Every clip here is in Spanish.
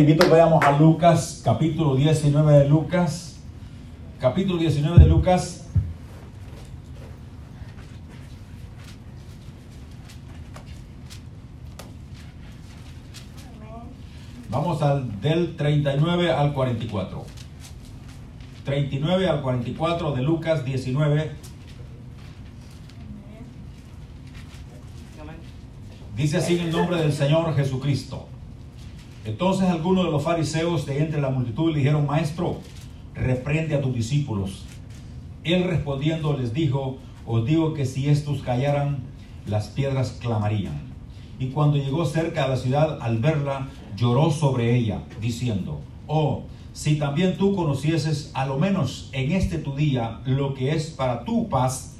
Te invito a que vayamos a Lucas, capítulo 19 de Lucas. Capítulo 19 de Lucas. Vamos al del 39 al 44. 39 al 44 de Lucas 19. Dice así en el nombre del Señor Jesucristo. Entonces algunos de los fariseos de entre la multitud le dijeron, Maestro, reprende a tus discípulos. Él respondiendo les dijo, os digo que si estos callaran, las piedras clamarían. Y cuando llegó cerca de la ciudad, al verla, lloró sobre ella, diciendo, Oh, si también tú conocieses, a lo menos en este tu día, lo que es para tu paz,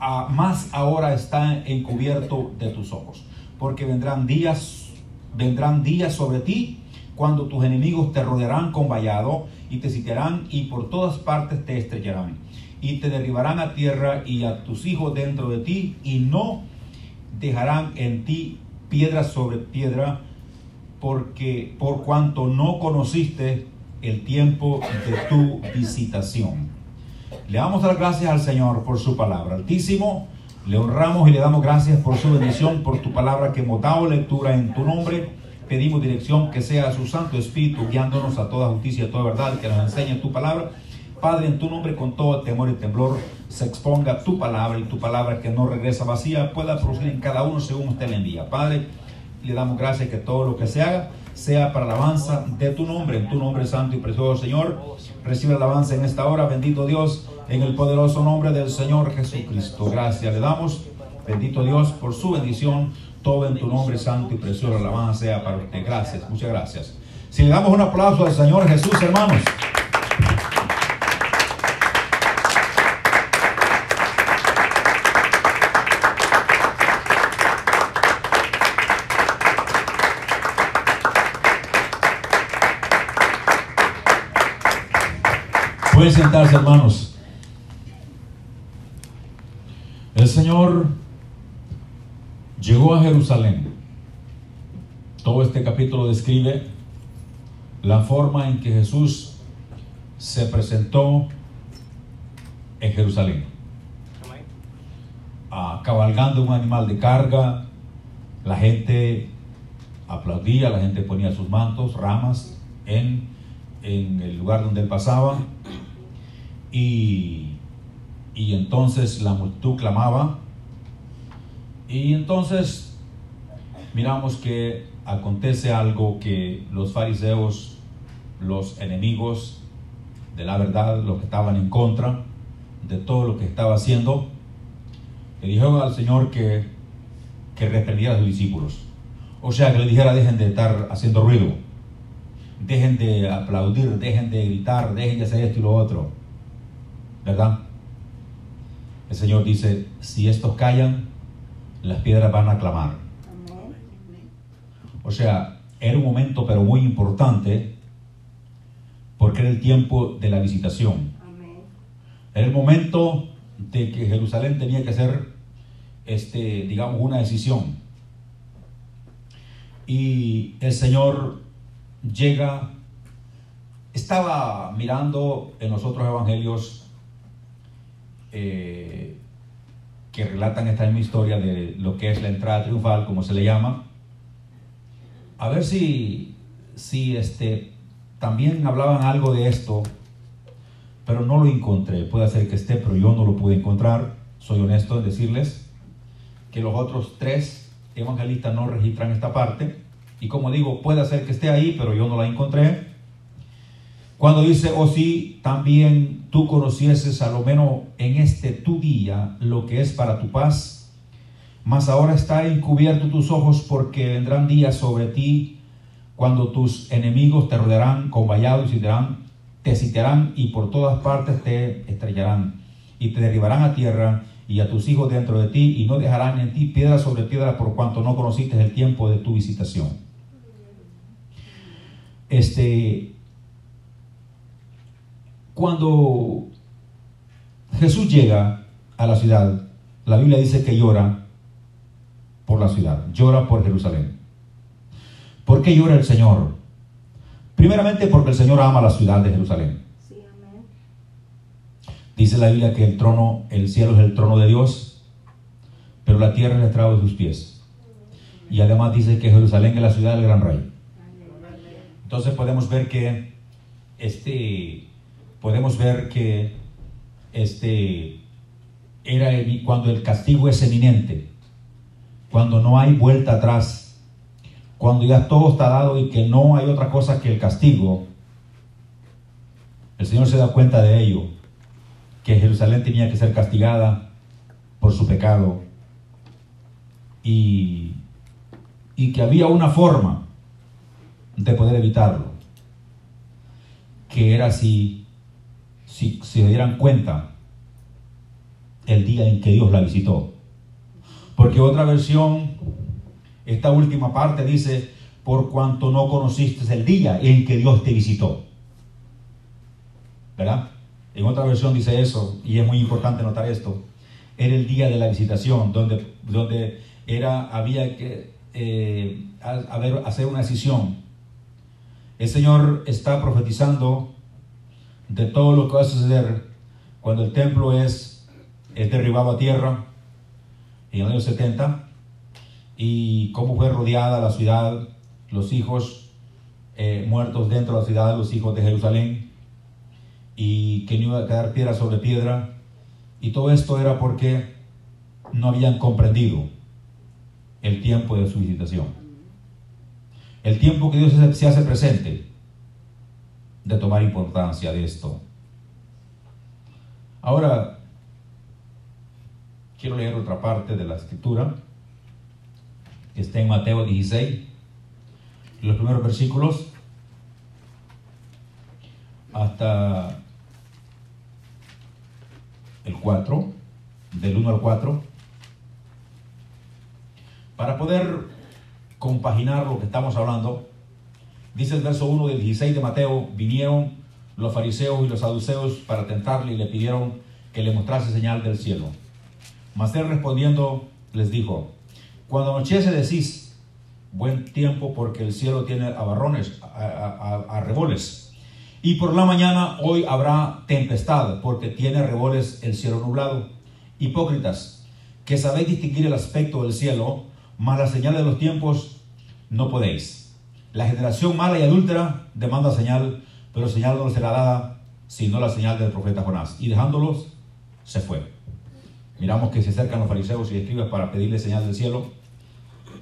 ah, más ahora está encubierto de tus ojos. Porque vendrán días, vendrán días sobre ti cuando tus enemigos te rodearán con vallado y te sitiarán y por todas partes te estrellarán y te derribarán a tierra y a tus hijos dentro de ti y no dejarán en ti piedra sobre piedra porque por cuanto no conociste el tiempo de tu visitación. Le damos las gracias al Señor por su palabra. Altísimo, le honramos y le damos gracias por su bendición, por tu palabra que hemos dado lectura en tu nombre. Pedimos dirección que sea su Santo Espíritu guiándonos a toda justicia, a toda verdad, que nos enseñe tu palabra. Padre, en tu nombre, con todo temor y temblor, se exponga tu palabra y tu palabra que no regresa vacía pueda producir en cada uno según usted le envía. Padre, le damos gracias que todo lo que se haga sea para la alabanza de tu nombre, en tu nombre santo y precioso Señor. Recibe la alabanza en esta hora, bendito Dios, en el poderoso nombre del Señor Jesucristo. Gracias le damos, bendito Dios, por su bendición. Todo en tu nombre santo y precioso, la alabanza sea para usted. Gracias, muchas gracias. Si le damos un aplauso al Señor Jesús, hermanos. Pueden sentarse, hermanos. El Señor llegó a Jerusalén. Todo este capítulo describe la forma en que Jesús se presentó en Jerusalén. Ah, cabalgando un animal de carga, la gente aplaudía, la gente ponía sus mantos, ramas en, en el lugar donde él pasaba. Y, y entonces la multitud clamaba. Y entonces miramos que acontece algo que los fariseos, los enemigos de la verdad, los que estaban en contra de todo lo que estaba haciendo, le dijeron al Señor que, que reprendiera a sus discípulos. O sea, que le dijera, dejen de estar haciendo ruido, dejen de aplaudir, dejen de gritar, dejen de hacer esto y lo otro. ¿Verdad? El Señor dice, si estos callan, las piedras van a clamar. O sea, era un momento pero muy importante porque era el tiempo de la visitación. Era el momento de que Jerusalén tenía que hacer, este, digamos, una decisión. Y el Señor llega, estaba mirando en los otros evangelios eh, que relatan esta misma historia de lo que es la entrada triunfal, como se le llama, a ver si, si este, también hablaban algo de esto, pero no lo encontré. Puede ser que esté, pero yo no lo pude encontrar. Soy honesto en decirles que los otros tres evangelistas no registran esta parte. Y como digo, puede ser que esté ahí, pero yo no la encontré. Cuando dice, o oh, si también tú conocieses a lo menos en este tu día lo que es para tu paz, mas ahora está encubierto tus ojos porque vendrán días sobre ti cuando tus enemigos te rodearán con vallado y te sitiarán y por todas partes te estrellarán y te derribarán a tierra y a tus hijos dentro de ti y no dejarán en ti piedra sobre piedra por cuanto no conociste el tiempo de tu visitación. Este, cuando Jesús llega a la ciudad, la Biblia dice que llora por la ciudad, llora por Jerusalén. ¿Por qué llora el Señor? Primeramente porque el Señor ama la ciudad de Jerusalén. Sí, amén. Dice la Biblia que el trono, el cielo es el trono de Dios, pero la tierra es el estrado de sus pies. Y además dice que Jerusalén es la ciudad del gran rey. Entonces podemos ver que este podemos ver que este era cuando el castigo es eminente, cuando no hay vuelta atrás, cuando ya todo está dado y que no hay otra cosa que el castigo. El Señor se da cuenta de ello, que Jerusalén tenía que ser castigada por su pecado y, y que había una forma de poder evitarlo, que era si, si se dieran cuenta el día en que Dios la visitó. Porque otra versión, esta última parte dice, por cuanto no conociste el día en que Dios te visitó. ¿Verdad? En otra versión dice eso, y es muy importante notar esto. Era el día de la visitación, donde, donde era, había que eh, hacer una decisión. El Señor está profetizando de todo lo que va a suceder cuando el templo es, es derribado a tierra en el año 70 y cómo fue rodeada la ciudad, los hijos eh, muertos dentro de la ciudad, los hijos de Jerusalén, y que no iba a quedar piedra sobre piedra. Y todo esto era porque no habían comprendido el tiempo de su visitación. El tiempo que Dios se- hace presente de tomar importancia de esto. Ahora, quiero leer otra parte de la escritura que está en Mateo 16, los primeros versículos hasta el 4, del 1 al 4, para poder compaginar lo que estamos hablando. Dice el verso 1 del 16 de Mateo, vinieron los fariseos y los saduceos para tentarle y le pidieron que le mostrase señal del cielo. Mas él respondiendo les dijo, cuando anochece decís, buen tiempo porque el cielo tiene abarrones, arreboles. Y por la mañana hoy habrá tempestad porque tiene arreboles el cielo nublado. Hipócritas, que sabéis distinguir el aspecto del cielo, mas la señal de los tiempos no podéis. La generación mala y adúltera demanda señal, pero señal no será dada, sino la señal del profeta Jonás. Y dejándolos, se fue. Miramos que se acercan los fariseos y escribas para pedirle señal del cielo.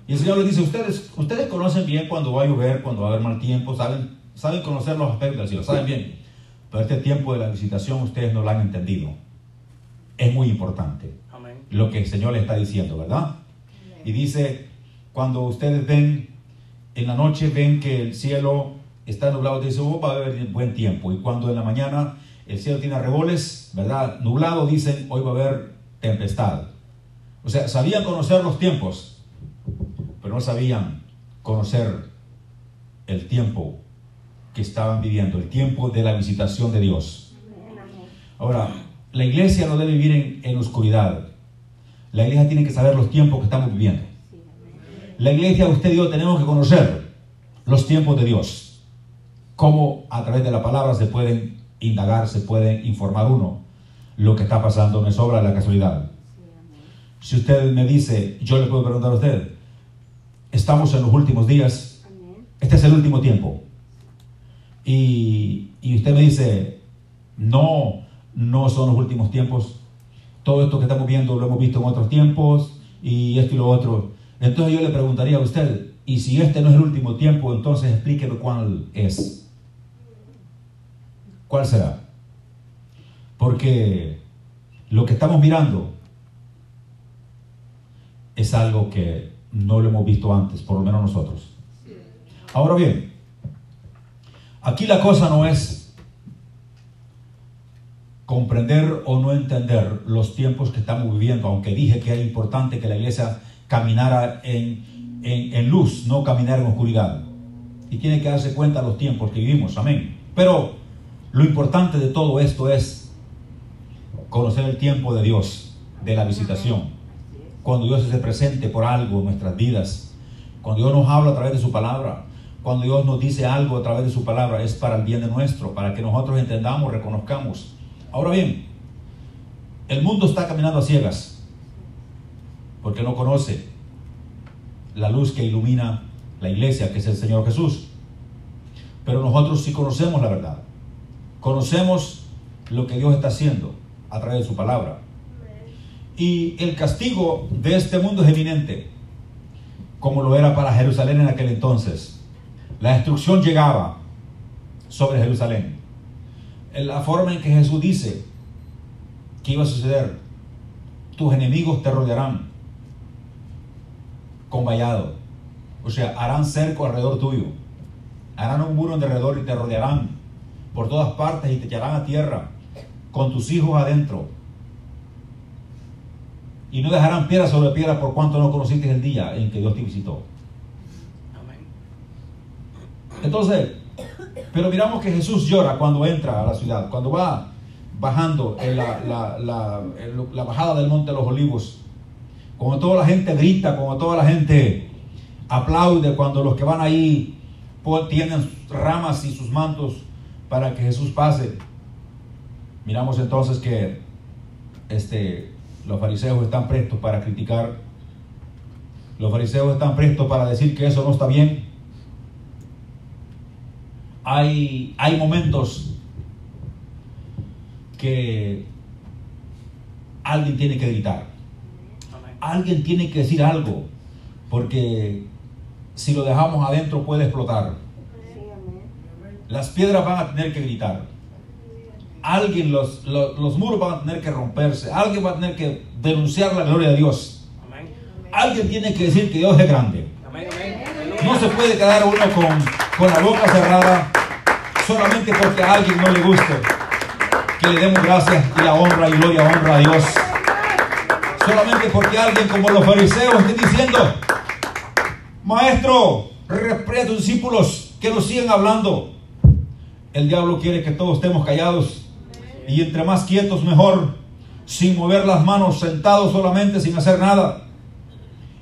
Y el Señor les dice, ustedes, ustedes conocen bien cuando va a llover, cuando va a haber mal tiempo, saben, saben conocer los aspectos del cielo, saben bien. Pero este tiempo de la visitación ustedes no lo han entendido. Es muy importante Amén. lo que el Señor le está diciendo, ¿verdad? Y dice, cuando ustedes ven, en la noche ven que el cielo está nublado, dice, oh, va a haber buen tiempo. Y cuando en la mañana el cielo tiene arreboles, ¿verdad? Nublado, dicen, hoy va a haber tempestad. O sea, sabían conocer los tiempos, pero no sabían conocer el tiempo que estaban viviendo, el tiempo de la visitación de Dios. Ahora, la iglesia no debe vivir en, en oscuridad. La iglesia tiene que saber los tiempos que estamos viviendo. La iglesia, usted y yo, tenemos que conocer los tiempos de Dios. Cómo a través de la palabra se pueden indagar, se puede informar uno lo que está pasando, no es obra de la casualidad. Si usted me dice, yo le puedo preguntar a usted, estamos en los últimos días, este es el último tiempo. Y, y usted me dice, no, no son los últimos tiempos. Todo esto que estamos viendo lo hemos visto en otros tiempos y esto y lo otro. Entonces yo le preguntaría a usted, y si este no es el último tiempo, entonces explíqueme cuál es. ¿Cuál será? Porque lo que estamos mirando es algo que no lo hemos visto antes, por lo menos nosotros. Ahora bien, aquí la cosa no es comprender o no entender los tiempos que estamos viviendo, aunque dije que era importante que la iglesia caminara en, en, luz, no caminar en oscuridad. Y tiene que darse cuenta de los tiempos que vivimos, amén. Pero lo importante de todo esto es conocer el tiempo de Dios, de la visitación cuando Dios se presente por algo en nuestras vidas, cuando Dios nos habla a través de su palabra, cuando Dios nos dice algo a través de su palabra, es para el bien de nuestro, para que nosotros entendamos, reconozcamos. Ahora bien, el mundo está caminando a ciegas, porque no conoce la luz que ilumina la iglesia, que es el Señor Jesús. Pero nosotros sí conocemos la verdad. Conocemos lo que Dios está haciendo a través de su palabra. Y el castigo de este mundo es eminente, como lo era para Jerusalén en aquel entonces. La destrucción llegaba sobre Jerusalén. En la forma en que Jesús dice que iba a suceder, tus enemigos te rodearán con vallado. O sea, harán cerco alrededor tuyo. Harán un muro alrededor y te rodearán por todas partes y te echarán a tierra con tus hijos adentro. Y no dejarán piedra sobre piedra por cuanto no conociste el día en que Dios te visitó. Entonces, pero miramos que Jesús llora cuando entra a la ciudad, cuando va bajando en la, la, la, en la bajada del Monte de los Olivos, como toda la gente grita, como toda la gente aplaude cuando los que van ahí pues, tienen ramas y sus mantos para que Jesús pase. Miramos entonces que este, los fariseos están prestos para criticar, los fariseos están prestos para decir que eso no está bien. Hay, hay momentos que alguien tiene que gritar, alguien tiene que decir algo, porque si lo dejamos adentro puede explotar. Las piedras van a tener que gritar. Alguien, los, los, los, muros van a tener que romperse. Alguien va a tener que denunciar la gloria de Dios. Alguien tiene que decir que Dios es grande. No se puede quedar uno con, con la boca cerrada solamente porque a alguien no le guste. Que le demos gracias y la honra y gloria, honra a Dios. Solamente porque alguien como los fariseos esté diciendo, Maestro, reprende a tus discípulos que nos sigan hablando. El diablo quiere que todos estemos callados y entre más quietos mejor, sin mover las manos, sentados solamente, sin hacer nada.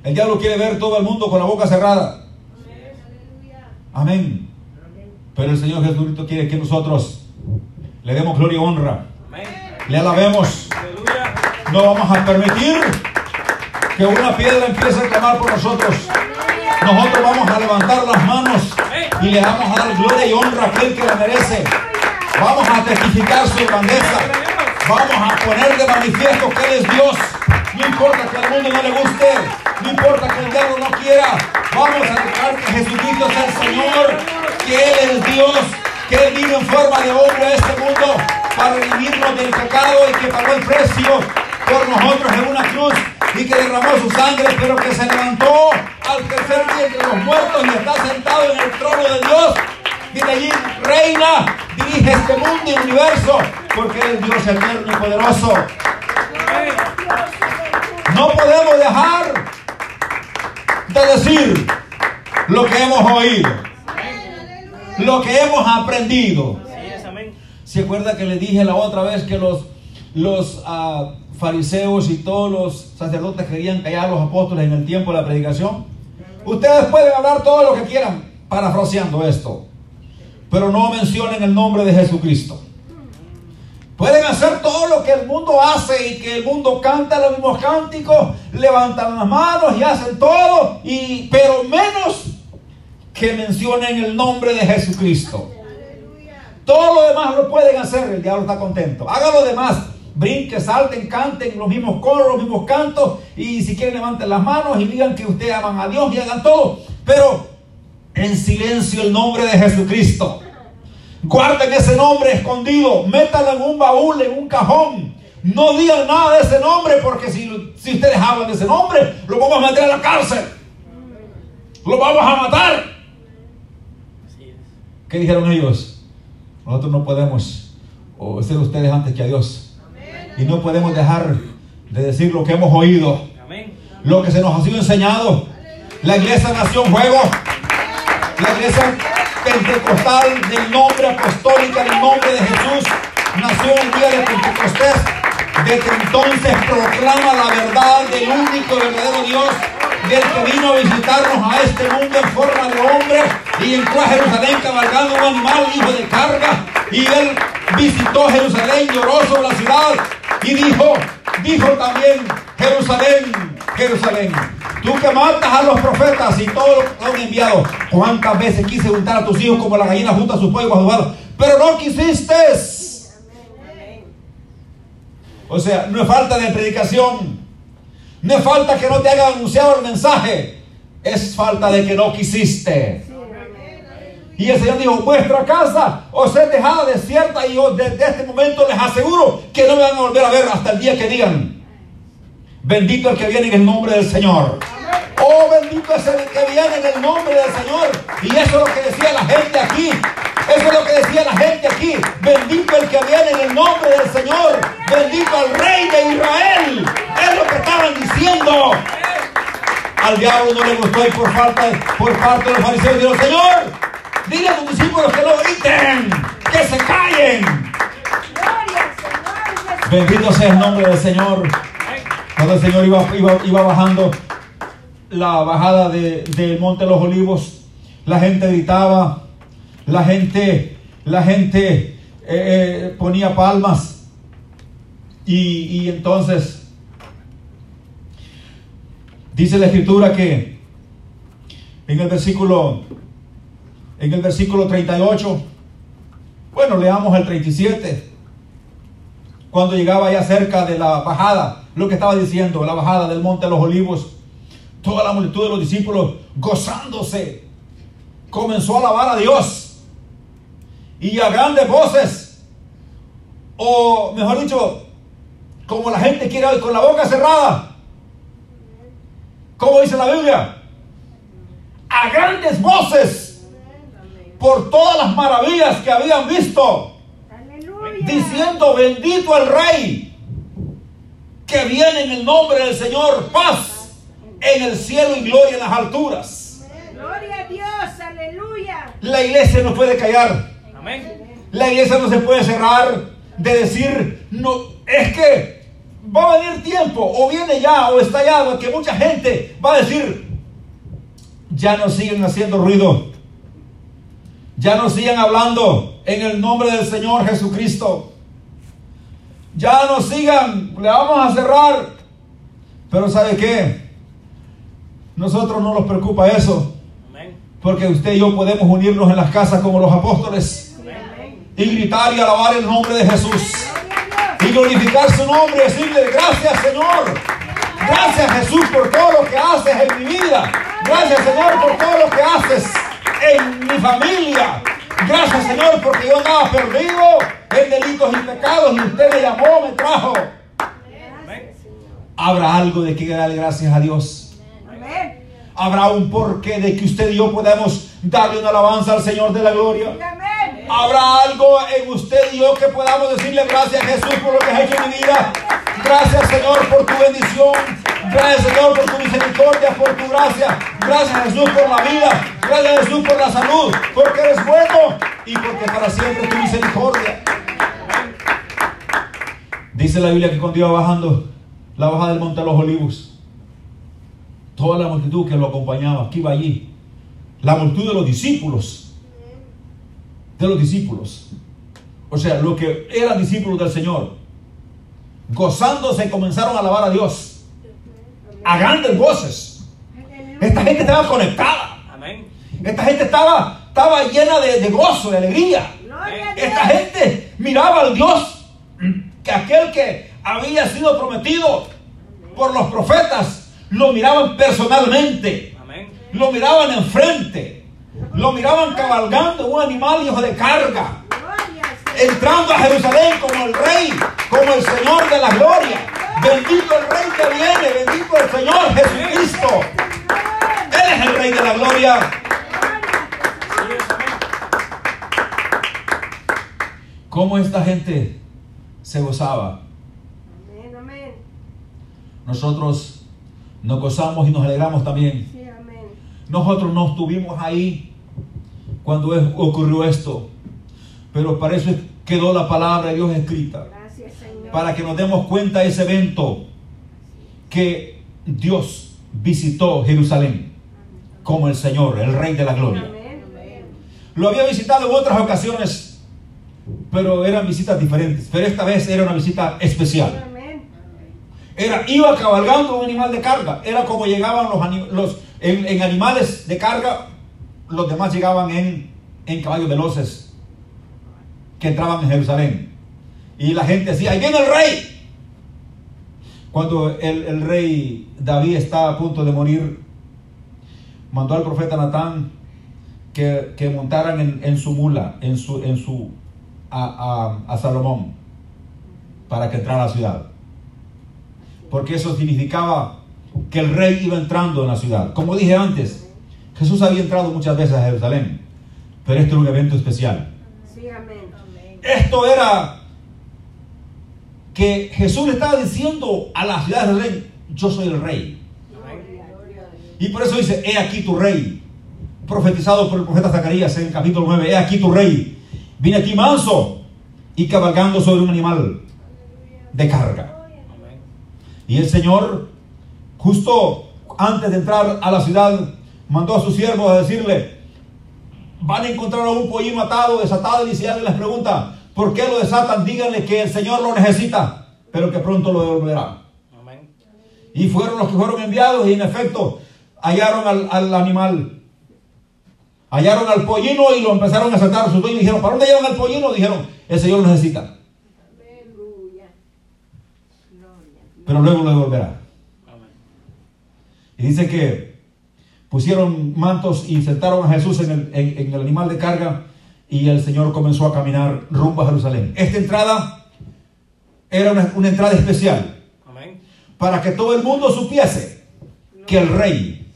El diablo quiere ver todo el mundo con la boca cerrada. Amén. Pero el Señor Jesucristo quiere que nosotros le demos gloria y honra. Le alabemos. No vamos a permitir que una piedra empiece a clamar por nosotros. Nosotros vamos a levantar las manos y le vamos a dar gloria y honra a aquel que la merece. Vamos a testificar su grandeza. Vamos a poner de manifiesto que Él es Dios. No importa que al mundo no le guste. No importa que el diablo no quiera. Vamos a declarar que Jesucristo es el Señor. Que Él es Dios. Que Él vino en forma de hombre a este mundo para redimirnos del pecado y que pagó el precio por nosotros en una cruz y que derramó su sangre, pero que se levantó al tercer día entre los muertos y está sentado en el trono de Dios. De allí reina, dirige este mundo y universo, porque es Dios eterno y poderoso. No podemos dejar de decir lo que hemos oído, lo que hemos aprendido. ¿Se acuerda que le dije la otra vez que los, los uh, fariseos y todos los sacerdotes querían callar a los apóstoles en el tiempo de la predicación? Ustedes pueden hablar todo lo que quieran, parafraseando esto, pero no mencionen el nombre de Jesucristo. Pueden hacer todo lo que el mundo hace y que el mundo canta los mismos cánticos, levantan las manos y hacen todo, y, pero menos que mencionen el nombre de Jesucristo. Todo lo demás lo pueden hacer, el diablo está contento. Hagan lo demás, brinquen, salten, canten los mismos coros, los mismos cantos, y si quieren levanten las manos y digan que ustedes aman a Dios y hagan todo, pero en silencio el nombre de Jesucristo. Guarden ese nombre escondido, métanlo en un baúl, en un cajón. No digan nada de ese nombre, porque si, si ustedes hablan de ese nombre, lo vamos a meter a la cárcel. Lo vamos a matar. ¿Qué dijeron ellos? Nosotros no podemos a ustedes antes que a Dios. Y no podemos dejar de decir lo que hemos oído. Lo que se nos ha sido enseñado. La iglesia nació en juego. La iglesia pentecostal del nombre apostólica del nombre de Jesús nació el día de Pentecostés. Desde entonces proclama la verdad del único verdadero Dios, del que vino a visitarnos a este mundo en forma de hombre y entró a Jerusalén cabalgando un animal hijo de carga y él visitó Jerusalén, lloró sobre la ciudad y dijo, dijo también Jerusalén, Jerusalén, tú que matas a los profetas y todos los que han enviado, cuántas veces quise juntar a tus hijos como la gallina junta a sus pollos cuando pero no quisiste. O sea, no es falta de predicación. No es falta que no te hayan anunciado el mensaje. Es falta de que no quisiste. Y el Señor dijo, vuestra casa os es dejada desierta y yo desde este momento les aseguro que no me van a volver a ver hasta el día que digan, bendito el que viene en el nombre del Señor. Oh, bendito es el que viene en el nombre del Señor. Y eso es lo que decía la gente aquí. Eso es lo que decía la gente aquí. Bendito el que viene en el nombre del Señor. Bendito al Rey de Israel. Es lo que estaban diciendo. Al diablo no le gustó y por, falta, por parte de los fariseos dijo, Señor, dile a tus discípulos que no griten, que se callen. Bendito sea el nombre del Señor. Cuando el Señor iba, iba, iba bajando la bajada de- del Monte de los Olivos, la gente gritaba, la gente, la gente eh, eh, ponía palmas y, y entonces dice la escritura que en el versículo en el versículo 38 bueno leamos el 37 cuando llegaba ya cerca de la bajada lo que estaba diciendo la bajada del monte de los olivos toda la multitud de los discípulos gozándose comenzó a alabar a Dios. Y a grandes voces o mejor dicho como la gente quiere con la boca cerrada. Como dice la Biblia a grandes voces por todas las maravillas que habían visto. Diciendo bendito el rey que viene en el nombre del Señor paz en el cielo y gloria en las alturas. Gloria a Dios, aleluya. la iglesia no puede callar. Amén. la iglesia no se puede cerrar de decir no es que va a venir tiempo o viene ya o está ya que mucha gente va a decir ya no siguen haciendo ruido ya no sigan hablando en el nombre del Señor Jesucristo. Ya no sigan le vamos a cerrar. Pero sabe qué nosotros no nos preocupa eso. Porque usted y yo podemos unirnos en las casas como los apóstoles y gritar y alabar el nombre de Jesús. Y glorificar su nombre y decirle gracias Señor. Gracias Jesús por todo lo que haces en mi vida. Gracias Señor por todo lo que haces en mi familia. Gracias Señor porque yo andaba perdido en delitos y pecados y usted me llamó, me trajo. Habrá algo de que darle gracias a Dios. Habrá un porqué de que usted y yo podamos darle una alabanza al Señor de la gloria. Habrá algo en usted y yo que podamos decirle gracias Jesús por lo que has hecho en mi vida. Gracias Señor por tu bendición. Gracias Señor por tu misericordia, por tu gracia. Gracias Jesús por la vida. Gracias Jesús por la salud. Porque eres bueno y porque para siempre tu misericordia. Dice la Biblia que cuando iba bajando la bajada del monte de los olivos, toda la multitud que lo acompañaba, que iba allí, la multitud de los discípulos, de los discípulos. O sea, los que eran discípulos del Señor, gozándose comenzaron a alabar a Dios a grandes voces. Esta gente estaba conectada. Esta gente estaba, estaba llena de, de gozo, de alegría. Esta gente miraba al Dios que aquel que había sido prometido por los profetas, lo miraban personalmente. Lo miraban enfrente. Lo miraban cabalgando un animal hijo de carga. Entrando a Jerusalén como el rey, como el Señor de la gloria. Bendito el rey que viene, bendito el Señor Jesucristo. Él es el rey de la gloria. ¿Cómo esta gente se gozaba? Amén, amén. Nosotros nos gozamos y nos alegramos también. Sí, amén. Nosotros no estuvimos ahí cuando ocurrió esto, pero para eso quedó la palabra de Dios escrita. Para que nos demos cuenta de ese evento que Dios visitó Jerusalén como el Señor, el Rey de la Gloria. Lo había visitado en otras ocasiones, pero eran visitas diferentes. Pero esta vez era una visita especial. Era, iba cabalgando un animal de carga. Era como llegaban los, los en, en animales de carga, los demás llegaban en, en caballos veloces que entraban en Jerusalén. Y la gente decía, ahí viene el rey. Cuando el, el rey David estaba a punto de morir, mandó al profeta Natán que, que montaran en, en su mula, en su, en su, a, a- a Salomón, para que entrara a la ciudad porque eso significaba que el rey iba entrando en la ciudad. Como dije antes, Jesús había entrado muchas veces a Jerusalén, pero este era un evento especial. Sí, amén. Esto era que Jesús le estaba diciendo a la ciudad de Jerusalén, yo soy el rey. Y por eso dice, he aquí tu rey, profetizado por el profeta Zacarías en el capítulo 9, he aquí tu rey, viene aquí manso y cabalgando sobre un animal de carga. Y el Señor, justo antes de entrar a la ciudad, mandó a sus siervos a decirle, van a encontrar a un pollín atado, desatado, y si alguien les pregunta, ¿por qué lo desatan? Díganle que el Señor lo necesita, pero que pronto lo devolverá. Amén. Y fueron los que fueron enviados y en efecto hallaron al, al animal. Hallaron al pollino y lo empezaron a saltar. Sus dueños dijeron, ¿para dónde llevan al pollino? Dijeron, el Señor lo necesita, Aleluya. Gloria. pero luego lo devolverá. Amén. Y dice que pusieron mantos y sentaron a Jesús en el, en- en el animal de carga y el Señor comenzó a caminar rumbo a Jerusalén. Esta entrada era una, una entrada especial Amén. para que todo el mundo supiese que el rey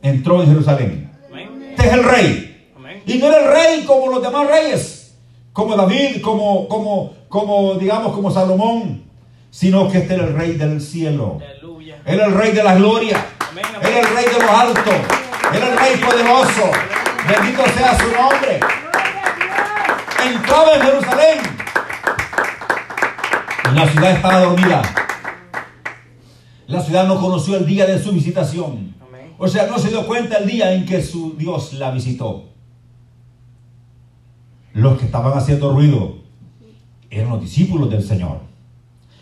entró en Jerusalén. Amén. Este es el rey. Amén. Y no era el rey como los demás reyes, como David, como, como, como digamos, como Salomón, sino que este era el rey del cielo. Aleluya. Es el rey de la gloria. Es el rey de lo alto. Es el rey poderoso. Bendito sea su nombre. Entraba en Jerusalén. Y la ciudad estaba dormida. La ciudad no conoció el día de su visitación. O sea, no se dio cuenta el día en que su Dios la visitó. Los que estaban haciendo ruido eran los discípulos del Señor.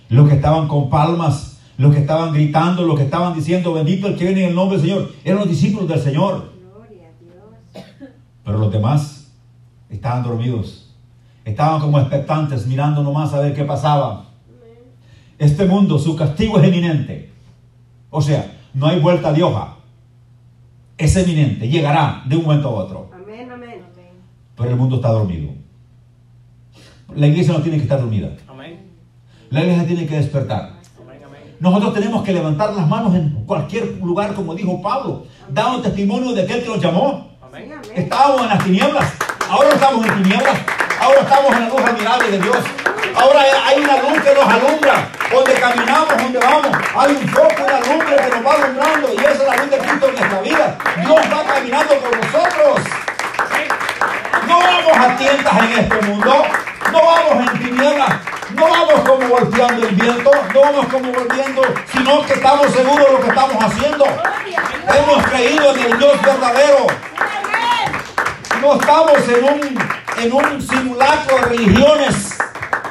Los que estaban con palmas, los que estaban gritando, los que estaban diciendo, bendito el que viene en el nombre del Señor, eran los discípulos del Señor. Gloria a Dios. Pero los demás estaban dormidos. Estaban como expectantes, mirando nomás a ver qué pasaba. Este mundo, su castigo es eminente. O sea, no hay vuelta de hoja. Es eminente, llegará de un momento a otro. Amén, amén. Pero el mundo está dormido. La iglesia no tiene que estar dormida. Amén. La iglesia tiene que despertar. Amén. Amén. Nosotros tenemos que levantar las manos en cualquier lugar, como dijo Pablo, dando testimonio de aquel que nos llamó. Sí, Amén. amén. Estábamos en las tinieblas, ahora estamos en tinieblas, ahora estamos en la luz admirable de Dios. Ahora hay una luz que nos alumbra, donde caminamos, donde vamos, hay un foco, una lumbre que nos va alumbrando y esa es la luz de Cristo en nuestra vida. Dios va caminando con nosotros. No vamos a tientas en este mundo, no vamos en tinieblas, no vamos como golpeando el viento, no vamos como volviendo, sino que estamos seguros de lo que estamos haciendo. Hemos creído en el Dios verdadero. No estamos en un, en un simulacro de religiones,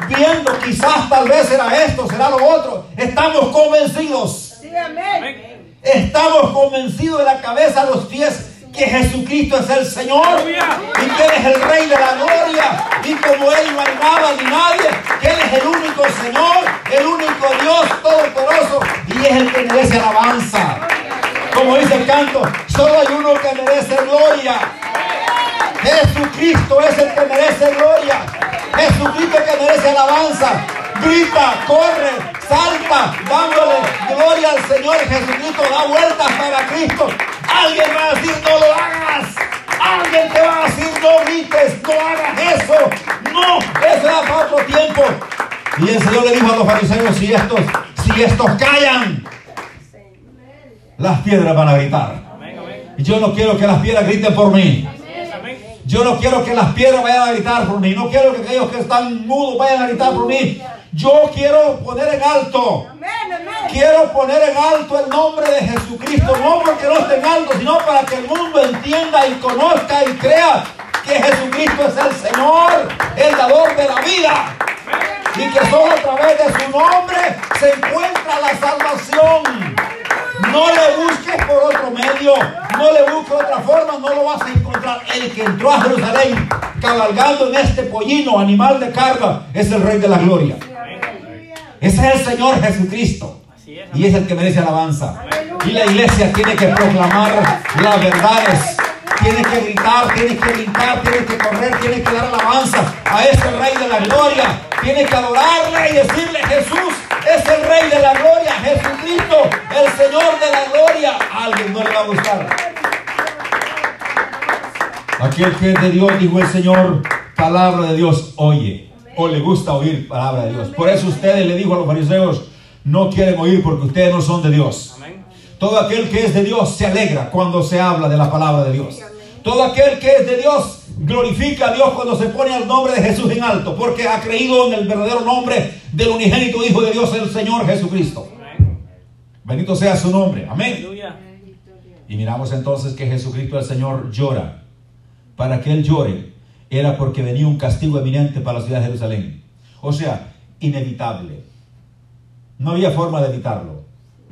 viendo quizás tal vez será esto, será lo otro. Estamos convencidos. Sí, amén. Estamos convencidos de la cabeza a los pies que Jesucristo es el Señor y que Él es el Rey de la Gloria. Y como Él no hay nada ni nadie, que Él es el único Señor, el único Dios todopoderoso y es el que merece alabanza. Como dice el canto, solo hay uno que merece gloria. Jesucristo es el que merece gloria. Jesucristo es el que merece alabanza. Grita, corre, salta, dándole gloria al Señor. Jesucristo da vueltas para Cristo. Alguien va a decir, no lo hagas. Alguien te va a decir, no grites, no hagas eso. No, eso era para otro tiempo. Y el Señor le dijo a los fariseos, si estos, si estos callan, las piedras van a gritar. Y Yo no quiero que las piedras griten por mí. Yo no quiero que las piedras vayan a gritar por mí. No quiero que aquellos que están mudos vayan a gritar por mí. Yo quiero poner en alto. Quiero poner en alto el nombre de Jesucristo, no porque no esté en alto, sino para que el mundo entienda y conozca y crea que Jesucristo es el Señor, el dador de la vida. Y que solo a través de su nombre se encuentra la salvación. No le busques por otro medio, no le busques otra forma, no lo vas a encontrar. El que entró a Jerusalén cabalgando en este pollino, animal de carga, es el Rey de la Gloria. Ese es el Señor Jesucristo. Y es el que merece alabanza. Y la iglesia tiene que proclamar las verdades. Tiene que gritar, tiene que brincar, tiene que correr, tiene que dar alabanza a ese Rey de la Gloria. Tiene que adorarle y decirle, Jesús es el Rey de la Gloria, Jesucristo, el Señor de la Gloria. A alguien no le va a gustar. Aquel que es de Dios, dijo el Señor, palabra de Dios oye. O le gusta oír palabra de Dios. Por eso ustedes le dijo a los fariseos, no quieren oír porque ustedes no son de Dios. Todo aquel que es de Dios se alegra cuando se habla de la palabra de Dios. Todo aquel que es de Dios glorifica a Dios cuando se pone el nombre de Jesús en alto, porque ha creído en el verdadero nombre del unigénito Hijo de Dios, el Señor Jesucristo. Bendito sea su nombre. Amén. Y miramos entonces que Jesucristo el Señor llora. Para que Él llore era porque venía un castigo eminente para la ciudad de Jerusalén. O sea, inevitable. No había forma de evitarlo.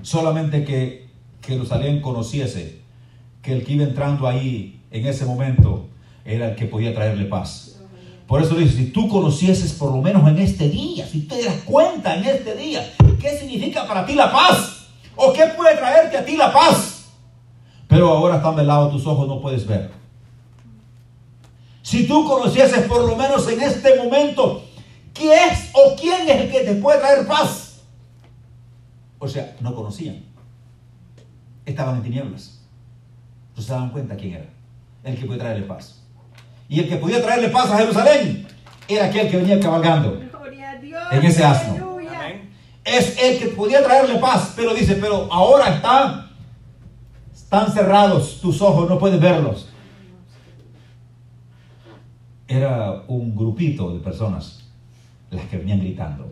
Solamente que Jerusalén conociese que el que iba entrando ahí en ese momento era el que podía traerle paz. Por eso dice, si tú conocieses por lo menos en este día, si te das cuenta en este día, ¿qué significa para ti la paz? ¿O qué puede traerte a ti la paz? Pero ahora están velados tus ojos, no puedes ver. Si tú conocieses por lo menos en este momento qué es o quién es el que te puede traer paz. O sea, no conocían. Estaban en tinieblas. No se daban cuenta quién era. El que puede traerle paz. Y el que podía traerle paz a Jerusalén era aquel que venía cabalgando. Gloria a Dios. En ese asno. Amén. Es el que podía traerle paz. Pero dice, pero ahora están, están cerrados tus ojos, no puedes verlos. Era un grupito de personas las que venían gritando.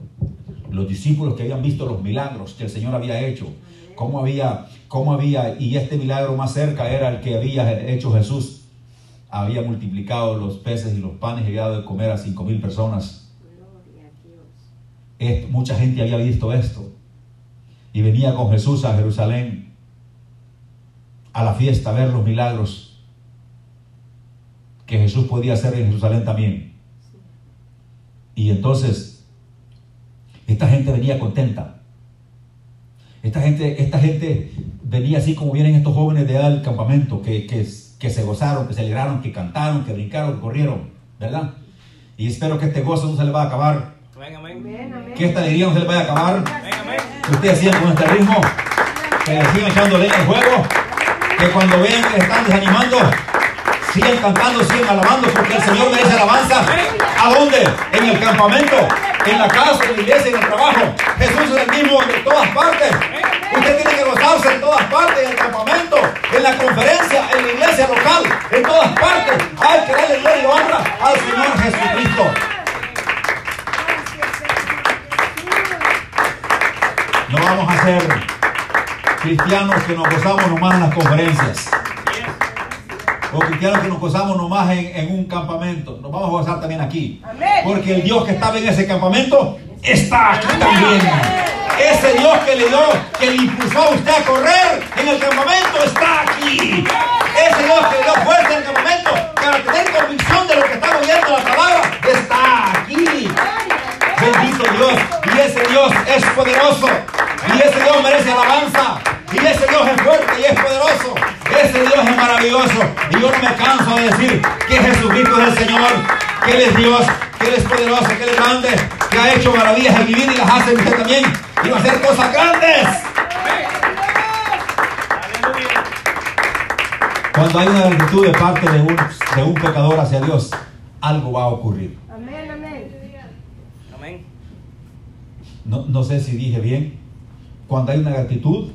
Los discípulos que habían visto los milagros que el Señor había hecho. Cómo había, cómo había, y este milagro más cerca era el que había hecho Jesús. Había multiplicado los peces y los panes y había dado de comer a cinco mil personas. A Dios. Mucha gente había visto esto y venía con Jesús a Jerusalén a la fiesta a ver los milagros que Jesús podía hacer en Jerusalén también. Y entonces esta gente venía contenta. Esta gente, esta gente venía así como vienen estos jóvenes de al campamento, que, que, que se gozaron, que se alegraron, que cantaron, que brincaron, que corrieron, ¿verdad? Y espero que este gozo no se le va a acabar, Amén, amén. Que esta alegría no se le vaya a acabar, Amén, amén. que ustedes sigan con este ritmo, que le sigan echando leña al juego, que cuando vean que están desanimando, sigan cantando, sigan alabando, porque el Señor merece alabanza. ¿A dónde? En el campamento, en la casa, en la iglesia, en el trabajo. Jesús es el mismo en todas partes. Usted tiene que gozarse en todas partes, en el campamento, en la conferencia, en la iglesia local, en todas partes. Hay que darle gloria y honra al Señor Jesucristo. No vamos a ser cristianos que nos gozamos nomás en las conferencias. O cristianos que nos gozamos nomás en, en un campamento. Nos vamos a gozar también aquí. Porque el Dios que estaba en ese campamento está aquí también. Ese Dios que le dio, que le impulsó a usted a correr en el campamento está aquí. Ese Dios que le dio fuerza en el campamento para tener convicción de lo que está oyendo la palabra está aquí. Bendito Dios. Y ese Dios es poderoso. Y ese Dios merece alabanza. Y ese Dios es fuerte y es poderoso. Ese Dios es maravilloso. Y yo no me canso de decir que Jesucristo es el Señor. Que Él es Dios. Que Él es poderoso. Que Él es grande. Que ha hecho maravillas en mi vida y las hace en usted también. Y va a hacer cosas grandes. Cuando hay una gratitud de parte de un, de un pecador hacia Dios, algo va a ocurrir. Amén, amén. Amén. No, no sé si dije bien. Cuando hay una gratitud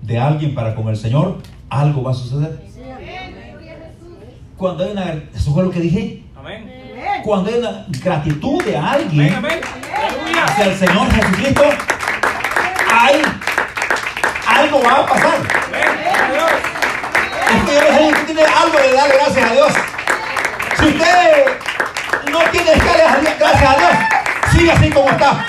de alguien para con el Señor, algo va a suceder. Cuando hay una eso fue lo que dije. Amén. Cuando hay una gratitud de alguien Amén, amén. Aleluya. hacia el Señor Jesucristo, hay algo va a pasar. Es que yo les digo que tiene algo de darle gracias a Dios. Si usted no tiene darle gracias a Dios, siga así como está.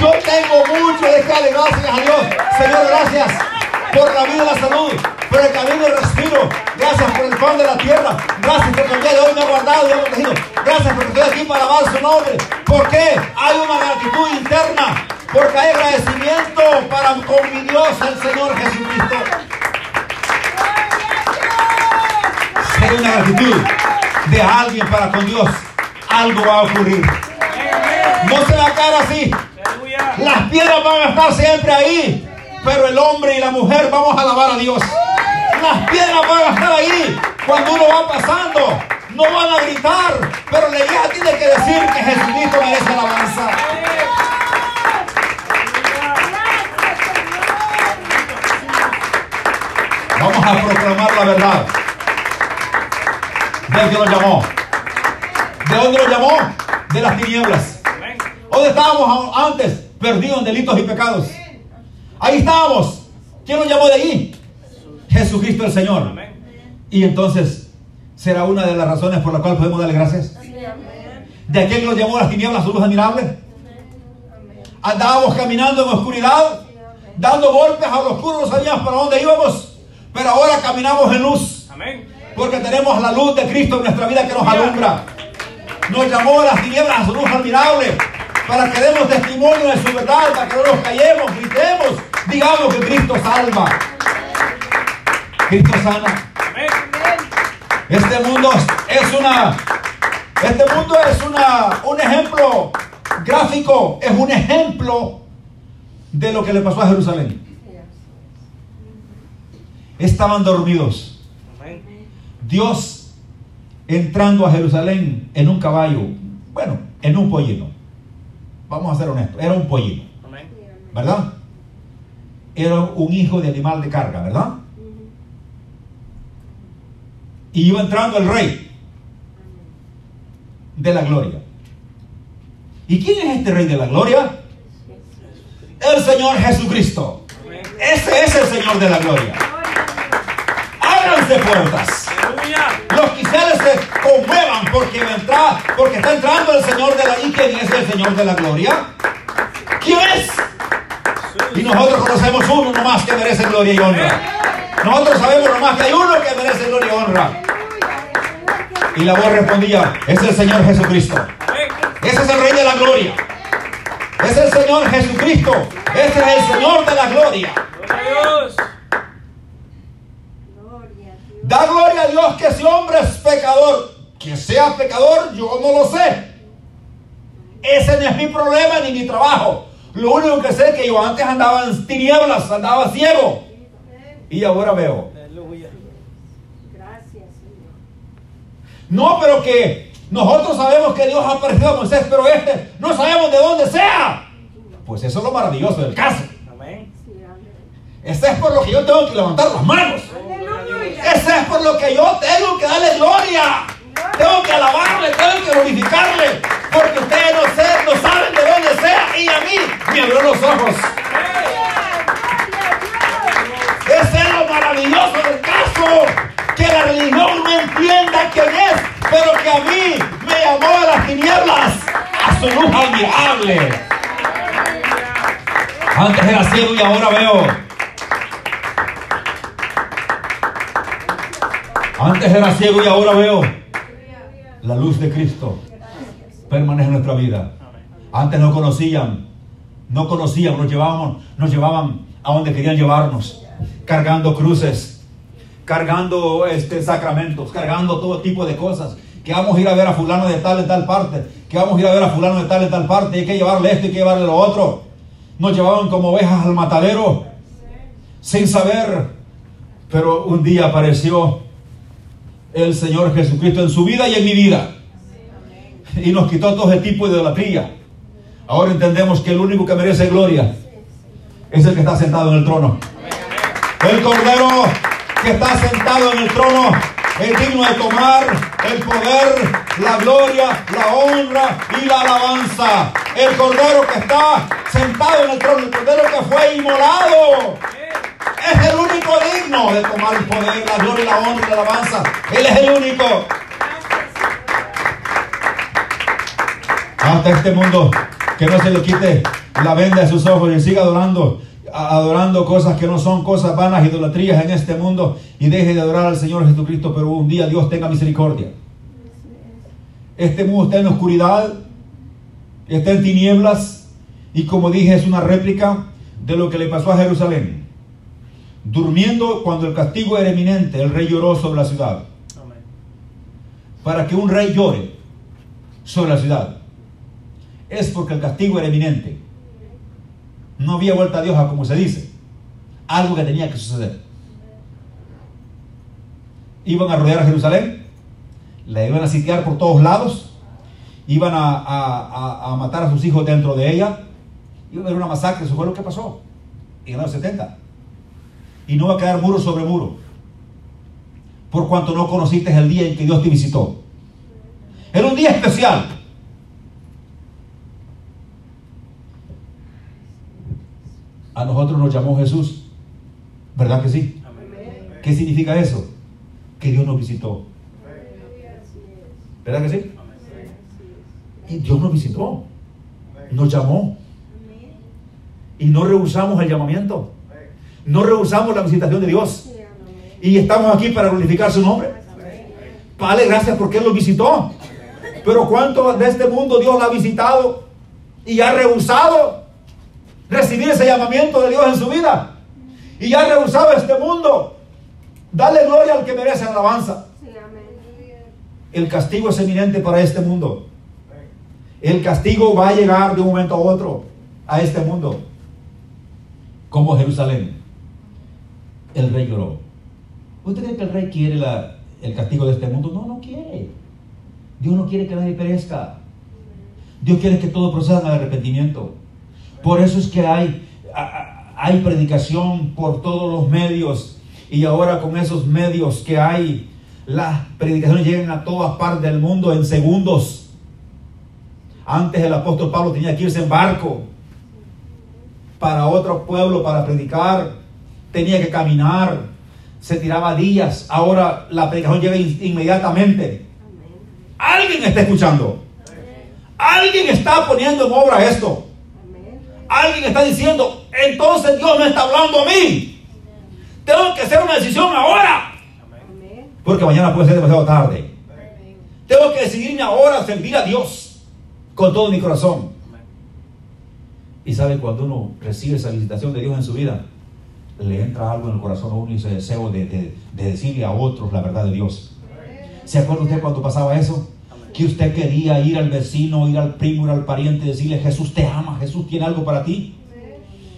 Yo tengo mucho de darle gracias a Dios. Señor, gracias por la vida y la salud, por el camino y respiro. Gracias por el pan de la tierra. Gracias porque el día de hoy me ha guardado y me ha protegido. Gracias porque estoy aquí para alabar su nombre. ¿Por qué? Hay una gratitud interna. Porque hay agradecimiento para con mi Dios, el Señor Jesucristo. Hay una gratitud de alguien para con Dios, algo va a ocurrir. No se va a caer así. Las piedras van a estar siempre ahí, pero el hombre y la mujer vamos a alabar a Dios. Las piedras van a estar ahí cuando uno va pasando. No van a gritar, pero la iglesia tiene que decir que Jesucristo merece alabanza. Vamos a proclamar la verdad. Del que nos llamó. ¿De dónde nos llamó? De las tinieblas. ¿Dónde estábamos antes? Perdidos en delitos y pecados. Ahí estábamos. ¿Quién nos llamó de ahí? Jesucristo el Señor. Y entonces, ¿será una de las razones por la cual podemos darle gracias? De aquel que nos llamó a las tinieblas, su luz admirable. Andábamos caminando en oscuridad, dando golpes a lo oscuro, no sabíamos para dónde íbamos. Pero ahora caminamos en luz. Porque tenemos la luz de Cristo en nuestra vida que nos alumbra. Nos llamó a las tinieblas a su luz admirable. Para que demos testimonio de su verdad, para que no nos callemos, gritemos, digamos que Cristo salva. Cristo sana. Este mundo es una. Este mundo es una, un ejemplo gráfico, es un ejemplo de lo que le pasó a Jerusalén. Estaban dormidos. Dios entrando a Jerusalén en un caballo, bueno, en un pollino. Vamos a ser honestos, era un pollino. ¿verdad? Era un hijo de animal de carga, ¿verdad? Y iba entrando el rey de la gloria. ¿Y quién es este rey de la gloria? El Señor Jesucristo. Ese es el Señor de la gloria. Ábranse puertas. Los quisieres se conmuevan porque, porque está entrando el Señor de la ¿Y quién es el Señor de la gloria? ¿Quién es? Y nosotros conocemos uno nomás que merece gloria y honra. Nosotros sabemos nomás que hay uno que merece gloria y honra. Y la voz respondía, es el Señor Jesucristo. Ese es el Rey de la gloria. Es el Señor Jesucristo. Ese es el Señor de la gloria. Da gloria a Dios que ese hombre es pecador. Que sea pecador, yo no lo sé. Ese no es mi problema ni mi trabajo. Lo único que sé es que yo antes andaba en tinieblas, andaba ciego. Y ahora veo. Aleluya. Gracias, Señor. No, pero que nosotros sabemos que Dios ha aparecido a Moisés, pero este no sabemos de dónde sea. Pues eso es lo maravilloso del caso. Ese es por lo que yo tengo que levantar las manos. Ese es por lo que yo tengo que darle gloria. Tengo que alabarle, tengo que glorificarle. Porque ustedes no, sé, no saben de dónde sea. Y a mí me abrió los ojos. Ese es lo maravilloso del caso. Que la religión no entienda quién es. Pero que a mí me llamó a las tinieblas. A su luz admirable. Antes era ciego y ahora veo. Antes era ciego y ahora veo. La luz de Cristo permanece en nuestra vida. Antes no conocían, no conocían, nos llevaban, nos llevaban a donde querían llevarnos, cargando cruces, cargando este, sacramentos, cargando todo tipo de cosas. Que vamos a ir a ver a fulano de tal en tal parte, que vamos a ir a ver a fulano de tal en tal parte, hay que llevarle esto y hay que llevarle lo otro. Nos llevaban como ovejas al matadero, sin saber. Pero un día apareció el Señor Jesucristo en su vida y en mi vida. Y nos quitó todo ese tipo de idolatría. Ahora entendemos que el único que merece gloria es el que está sentado en el trono. El Cordero que está sentado en el trono es digno de tomar el poder, la gloria, la honra y la alabanza. El Cordero que está sentado en el trono, el Cordero que fue inmolado. es el único digno de tomar el poder, la gloria, la honra y la alabanza. Él es el único. Hasta este mundo que no se le quite la venda de sus ojos y siga adorando, a- adorando cosas que no son cosas vanas, idolatrías en este mundo y deje de adorar al Señor Jesucristo, pero un día Dios tenga misericordia. Este mundo está en oscuridad, está en tinieblas y como dije es una réplica de lo que le pasó a Jerusalén. Durmiendo cuando el castigo era eminente, el rey lloró sobre la ciudad. Amén. Para que un rey llore sobre la ciudad es porque el castigo era eminente. No había vuelta a Dios como se dice. Algo que tenía que suceder. Iban a rodear a Jerusalén, la iban a sitiar por todos lados, iban a, a- a- a matar a sus hijos dentro de ella, iba a haber una masacre, eso fue lo que pasó en el año 70. Y no va a quedar muro sobre muro, por cuanto no conociste el día en que Dios te visitó. Era un día especial. A nosotros nos llamó Jesús, ¿verdad que sí? Amén. ¿Qué significa eso? Que Dios nos visitó, ¿verdad que sí? Y Dios nos visitó, nos llamó y no rehusamos el llamamiento, no rehusamos la visitación de Dios y estamos aquí para glorificar su nombre. Vale, gracias porque Él nos visitó. Pero ¿cuánto de este mundo Dios la ha visitado y ha rehusado recibir ese llamamiento de Dios en su vida? Y ha rehusado este mundo. Dale gloria al que merece alabanza. El castigo es eminente para este mundo. El castigo va a llegar de un momento a otro a este mundo. Como Jerusalén. El rey lloró. ¿Usted cree que el rey quiere la- el castigo de este mundo? No, no quiere. Dios no quiere que nadie perezca. Dios quiere que todos procedan al arrepentimiento. Por eso es que hay, hay predicación por todos los medios. Y ahora con esos medios que hay, las predicaciones llegan a todas partes del mundo en segundos. Antes el apóstol Pablo tenía que irse en barco para otro pueblo para predicar. Tenía que caminar. Se tiraba días. Ahora la predicación llega in- inmediatamente. Alguien está escuchando. Alguien está poniendo en obra esto. Alguien está diciendo, entonces Dios me está hablando a mí. Tengo que hacer una decisión ahora. Porque mañana puede ser demasiado tarde. Tengo que decidirme ahora a servir a Dios con todo mi corazón. Y sabe, cuando uno recibe esa visitación de Dios en su vida, le entra algo en el corazón a uno y ese deseo de, de- de decirle a otros la verdad de Dios. ¿Se acuerda usted cuando pasaba eso? Que usted quería ir al vecino, ir al primo, ir al pariente y decirle, Jesús te ama, Jesús tiene algo para ti.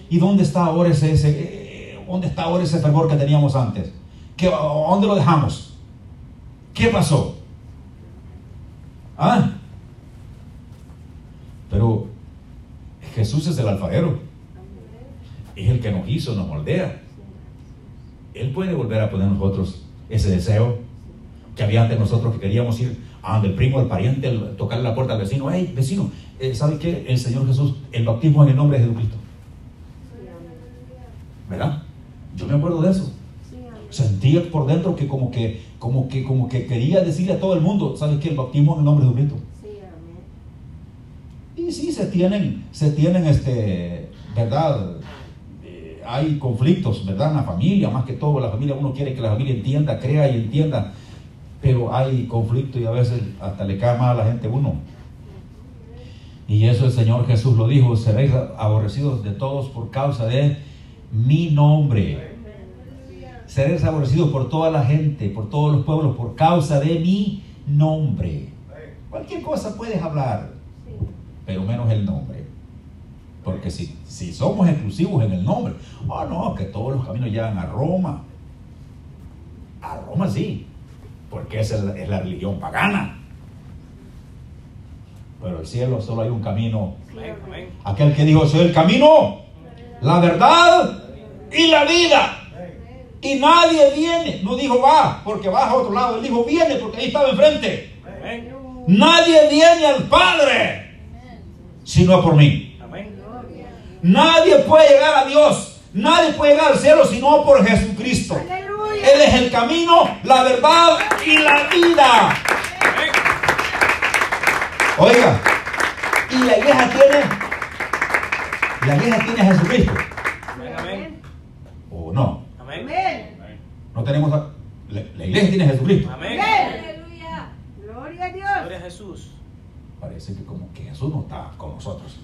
¿Y dónde está ahora ese, eh, dónde está ahora ese fervor que teníamos antes? ¿Qué, ¿Dónde lo dejamos? ¿Qué pasó? ¿Ah? Pero Jesús es el alfarero. Es el que nos hizo, nos moldea. Él puede volver a poner en nosotros ese deseo que había antes nosotros que queríamos ir a donde el primo, el pariente, el- tocarle la puerta al vecino. Hey, vecino, eh, ¿sabe qué? El Señor Jesús, el bautismo en el nombre de Jesucristo. ¿Verdad? Yo me acuerdo de eso. Sentía por dentro que como que, como que, como que quería decirle a todo el mundo, ¿sabes qué? El bautismo en el nombre de Jesucristo. Y sí, se tienen, se tienen, este, ¿verdad? Eh, hay conflictos, ¿verdad? En la familia, más que todo, la familia, uno quiere que la familia entienda, crea y entienda, pero hay conflicto y a veces hasta le cae mal a la gente uno. Y eso el Señor Jesús lo dijo, seréis aborrecidos de todos por causa de mi nombre. Seréis aborrecidos por toda la gente, por todos los pueblos, por causa de mi nombre. Cualquier cosa puedes hablar, pero menos el nombre. Porque si, si somos exclusivos en el nombre, oh no, que todos los caminos llegan a Roma. A Roma sí, porque esa es la, es la religión pagana. Pero el cielo solo hay un camino. Aquel que dijo, soy el camino, la verdad y la vida. Y nadie viene, no dijo va, porque va a otro lado, él dijo viene, porque ahí estaba enfrente. Nadie viene al Padre, sino por mí. Nadie puede llegar a Dios Nadie puede llegar al cielo sino por Jesucristo. Él es el camino, la verdad y la vida. Oiga, y la iglesia tiene, la iglesia tiene a Jesucristo. Amén. ¿O no? Amén. Amén. No tenemos a- la, la iglesia tiene a Jesucristo. Amén. Aleluya. Gloria a Dios. Gloria a Jesús. Parece que como que Jesús no está con nosotros.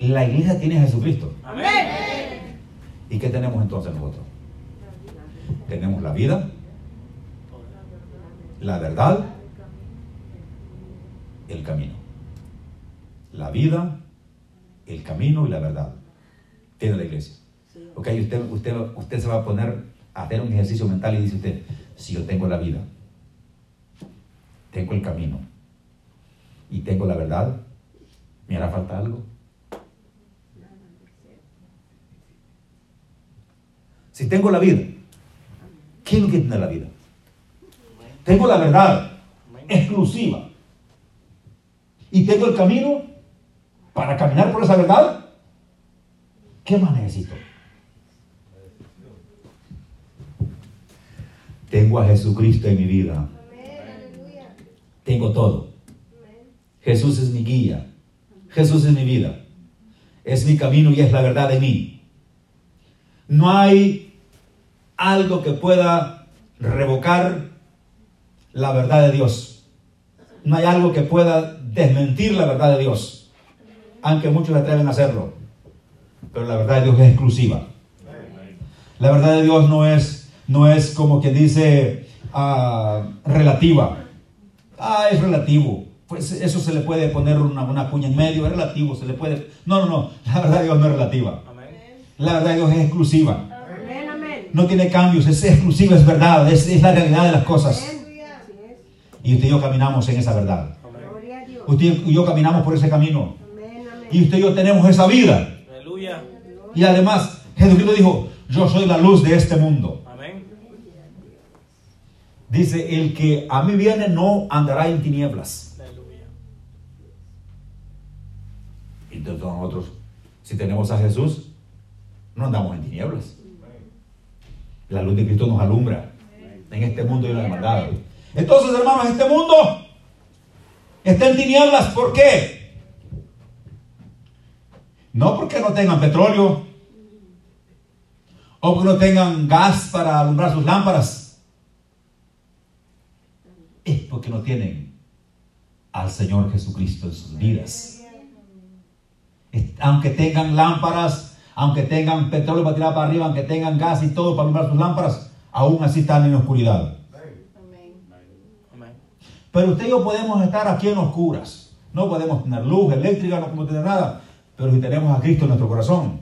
La iglesia tiene a Jesucristo. Amén. ¿Y qué tenemos entonces nosotros? Tenemos la vida, la verdad, el camino. La vida, el camino y la verdad. Tiene la iglesia. Ok, usted, usted, usted se va a poner a hacer un ejercicio mental y dice usted, si yo tengo la vida, tengo el camino y tengo la verdad, ¿me hará falta algo? Si tengo la vida, ¿qué es lo que tiene la vida? Tengo la verdad exclusiva. Y tengo el camino para caminar por esa verdad. ¿Qué más necesito? Tengo a Jesucristo en mi vida. Tengo todo. Jesús es mi guía. Jesús es mi vida. Es mi camino y es la verdad de mí. No hay algo que pueda revocar la verdad de Dios. No hay algo que pueda desmentir la verdad de Dios. Aunque muchos atreven a hacerlo. Pero la verdad de Dios es exclusiva. La verdad de Dios no es, no es como que dice ah, relativa. Ah, es relativo. Pues eso se le puede poner una, una cuña en medio, es relativo, se le puede... No, no, no, la verdad de Dios no es relativa. La verdad de Dios es exclusiva. No tiene cambios, es exclusiva, es verdad, es, es la realidad de las cosas. Y usted y yo caminamos en esa verdad. Usted y yo caminamos por ese camino. Y usted y yo tenemos esa vida. Y además, Jesucristo dijo, yo soy la luz de este mundo. Dice, el que a mí viene no andará en tinieblas. Entonces nosotros, si tenemos a Jesús, no andamos en tinieblas. La luz de Cristo nos alumbra en este mundo y en la hermandad. Entonces, hermanos, este mundo está en tinieblas. ¿Por qué? No porque no tengan petróleo o porque no tengan gas para alumbrar sus lámparas. Es porque no tienen al Señor Jesucristo en sus vidas. Aunque tengan lámparas, aunque tengan petróleo para tirar para arriba, aunque tengan gas y todo para alumbrar sus lámparas, aún así están en oscuridad. Amén. Amén. Pero usted y yo podemos estar aquí en oscuras. No podemos tener luz eléctrica, no podemos tener nada. Pero si tenemos a Cristo en nuestro corazón,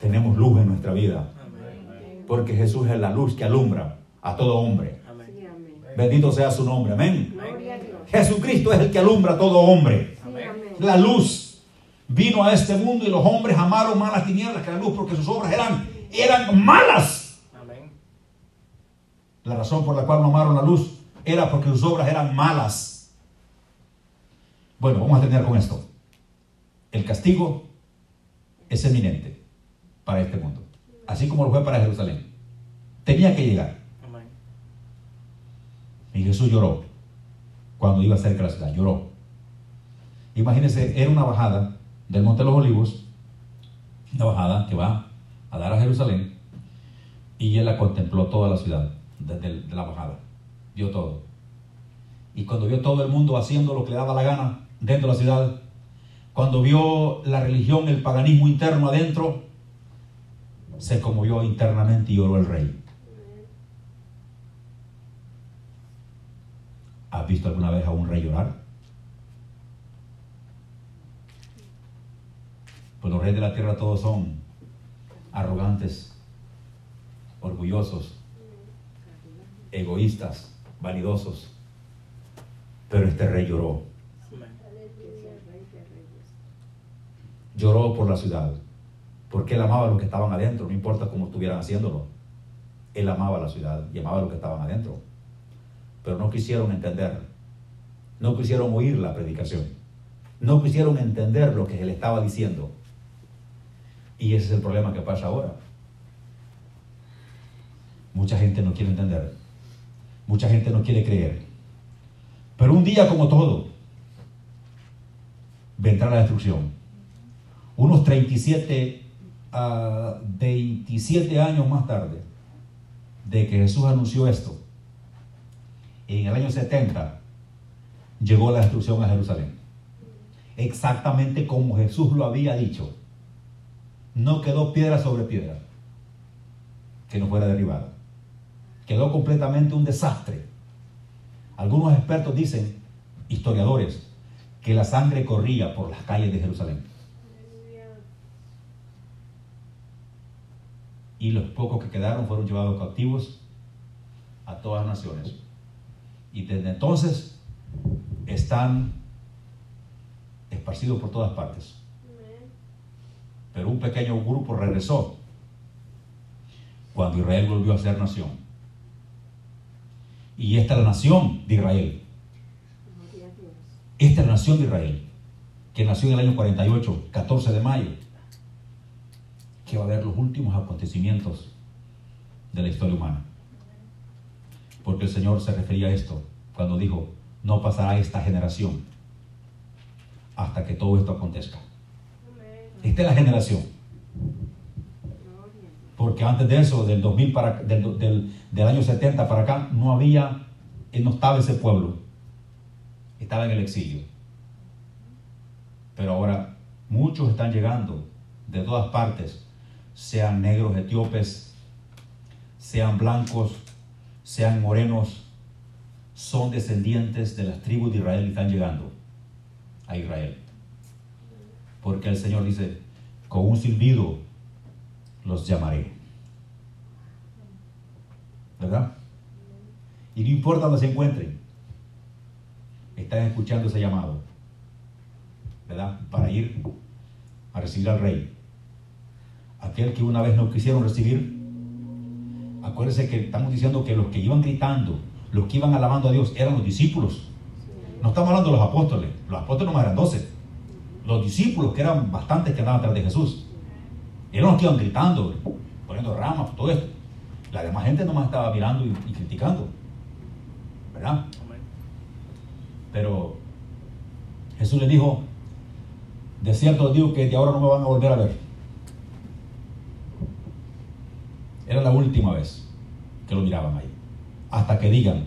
tenemos luz en nuestra vida. Porque Jesús es la luz que alumbra a todo hombre. Bendito sea su nombre. Amén. Gloria a Dios. Jesucristo es el que alumbra a todo hombre. La luz vino a este mundo y los hombres amaron más las tinieblas que la luz porque sus obras eran, eran malas. Amén. La razón por la cual no amaron la luz era porque sus obras eran malas. Bueno, vamos a terminar con esto. El castigo es eminente para este mundo, así como lo fue para Jerusalén. Tenía que llegar. Amén. Y Jesús lloró cuando iba cerca de la ciudad, lloró. Imagínense, era una bajada del Monte de los Olivos, una bajada que va a dar a Jerusalén, y él la contempló toda la ciudad, desde de la bajada, vio todo. Y cuando vio todo el mundo haciendo lo que le daba la gana dentro de la ciudad, cuando vio la religión, el paganismo interno adentro, se conmovió internamente y lloró el rey. ¿Has visto alguna vez a un rey llorar? Pues los reyes de la tierra todos son arrogantes, orgullosos, egoístas, vanidosos. Pero este rey lloró. Lloró por la ciudad. Porque él amaba a los que estaban adentro, no importa cómo estuvieran haciéndolo. Él amaba la ciudad y amaba a los que estaban adentro. Pero no quisieron entender. No quisieron oír la predicación. No quisieron entender lo que él estaba diciendo. Y ese es el problema que pasa ahora. Mucha gente no quiere entender. Mucha gente no quiere creer. Pero un día como todo, vendrá la destrucción. Unos 37 a 27 años más tarde de que Jesús anunció esto, en el año 70 llegó la destrucción a Jerusalén. Exactamente como Jesús lo había dicho. No quedó piedra sobre piedra que no fuera derribada. Quedó completamente un desastre. Algunos expertos dicen, historiadores, que la sangre corría por las calles de Jerusalén. Y los pocos que quedaron fueron llevados cautivos a todas las naciones. Y desde entonces están esparcidos por todas partes. Pero un pequeño grupo regresó cuando Israel volvió a ser nación. Y esta es la nación de Israel. Esta es la nación de Israel, que nació en el año 48, 14 de mayo, que va a ver los últimos acontecimientos de la historia humana. Porque el Señor se refería a esto cuando dijo, no pasará esta generación hasta que todo esto acontezca. Esta es la generación. Porque antes de eso, del 2000 para del, del, del año 70 para acá, no había, no estaba ese pueblo. Estaba en el exilio. Pero ahora muchos están llegando de todas partes, sean negros etíopes, sean blancos, sean morenos, son descendientes de las tribus de Israel y están llegando a Israel. Porque el Señor dice, con un silbido los llamaré. ¿Verdad? Y no importa donde se encuentren, están escuchando ese llamado. ¿Verdad? Para ir a recibir al rey. Aquel que una vez no quisieron recibir, acuérdense que estamos diciendo que los que iban gritando, los que iban alabando a Dios eran los discípulos. No estamos hablando de los apóstoles. Los apóstoles no eran doce. Los discípulos, que eran bastantes que andaban atrás de Jesús. Eran los que iban gritando, poniendo ramas, todo esto. La demás gente nomás estaba mirando y, y criticando. ¿Verdad? Pero Jesús le dijo, de cierto les digo que de ahora no me van a volver a ver. Era la última vez que lo miraban ahí. Hasta que digan,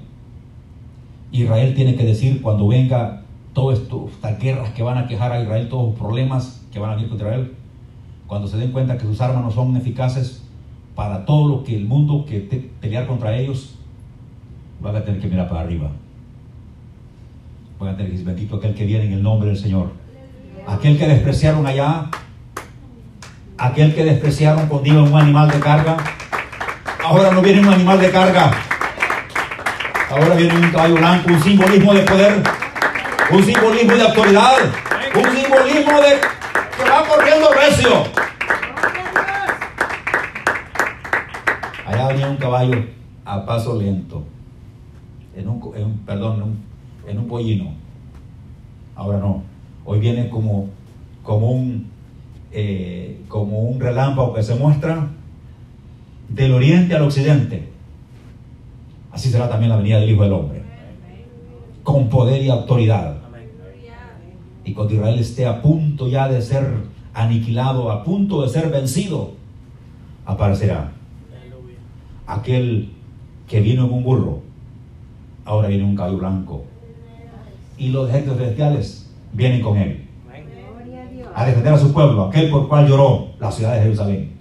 Israel tiene que decir cuando venga todas estas guerras que van a quejar a Israel, todos los problemas que van a venir contra Israel, cuando se den cuenta que sus armas no son eficaces para todo lo que el mundo que te, pelear contra ellos, van a tener que mirar para arriba. Van a tener que decir, bendito aquel que viene en el nombre del Señor. Aquel que despreciaron allá, aquel que despreciaron cuando iba un animal de carga, ahora no viene un animal de carga, ahora viene un caballo blanco, un simbolismo de poder, un simbolismo de autoridad, un simbolismo de que va corriendo recio. Allá venía un caballo a paso lento, en un, perdón, en un, en un pollino. Ahora no, hoy viene como, como, un, eh, como un relámpago que se muestra del oriente al occidente. Así será también la venida del Hijo del Hombre, con poder y autoridad. Y cuando Israel esté a punto ya de ser aniquilado, a punto de ser vencido, aparecerá aquel que vino en un burro, ahora viene un caballo blanco. Y los ejércitos celestiales vienen con él a defender a su pueblo, aquel por cual lloró la ciudad de Jerusalén.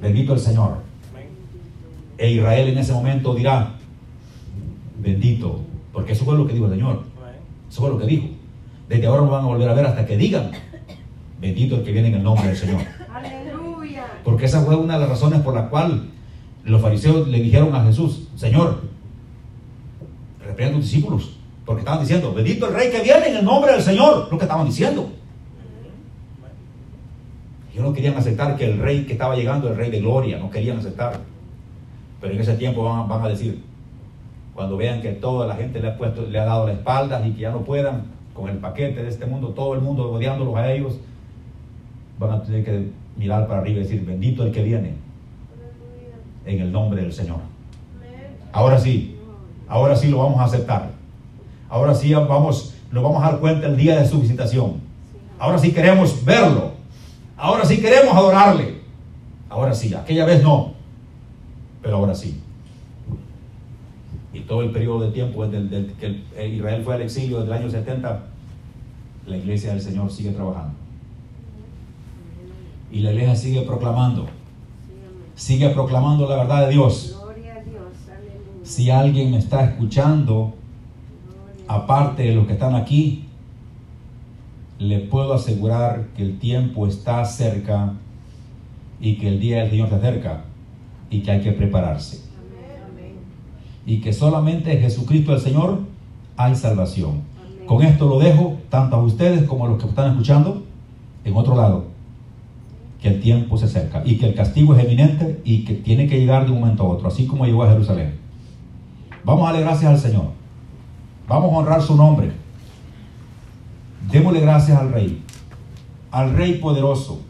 Bendito el Señor. E Israel en ese momento dirá, bendito, porque eso fue lo que dijo el Señor. Eso fue lo que dijo. Desde ahora no van a volver a ver hasta que digan, bendito el que viene en el nombre del Señor. Aleluya. Porque esa fue una de las razones por la cual los fariseos le dijeron a Jesús, Señor, reprenda a tus discípulos, porque estaban diciendo, bendito el rey que viene en el nombre del Señor, lo que estaban diciendo. Ellos no querían aceptar que el rey que estaba llegando, el rey de gloria, no querían aceptar. Pero en ese tiempo van, a- van a decir, cuando vean que toda la gente le ha puesto, le ha dado la espalda y que ya no puedan con el paquete de este mundo, todo el mundo odiándolos a ellos, van a tener que mirar para arriba y decir, bendito el que viene en el nombre del Señor. Ahora sí, ahora sí lo vamos a aceptar. Ahora sí vamos, nos vamos a dar cuenta el día de su visitación. Ahora sí queremos verlo. Ahora sí queremos adorarle. Ahora sí, aquella vez no, pero ahora sí. Todo el periodo de tiempo desde que eh, Israel fue al exilio desde el año 70, la iglesia del Señor sigue trabajando. Y la iglesia sigue proclamando, sigue proclamando la verdad de Dios. Si alguien me está escuchando, aparte de los que están aquí, le puedo asegurar que el tiempo está cerca y que el día del Señor se acerca y que hay que prepararse. Y que solamente en Jesucristo el Señor hay salvación. Amén. Con esto lo dejo tanto a ustedes como a los que están escuchando en otro lado. Que el tiempo se acerca y que el castigo es eminente y que tiene que llegar de un momento a otro, así como llegó a Jerusalén. Vamos a darle gracias al Señor. Vamos a honrar su nombre. Démosle gracias al Rey, al Rey poderoso,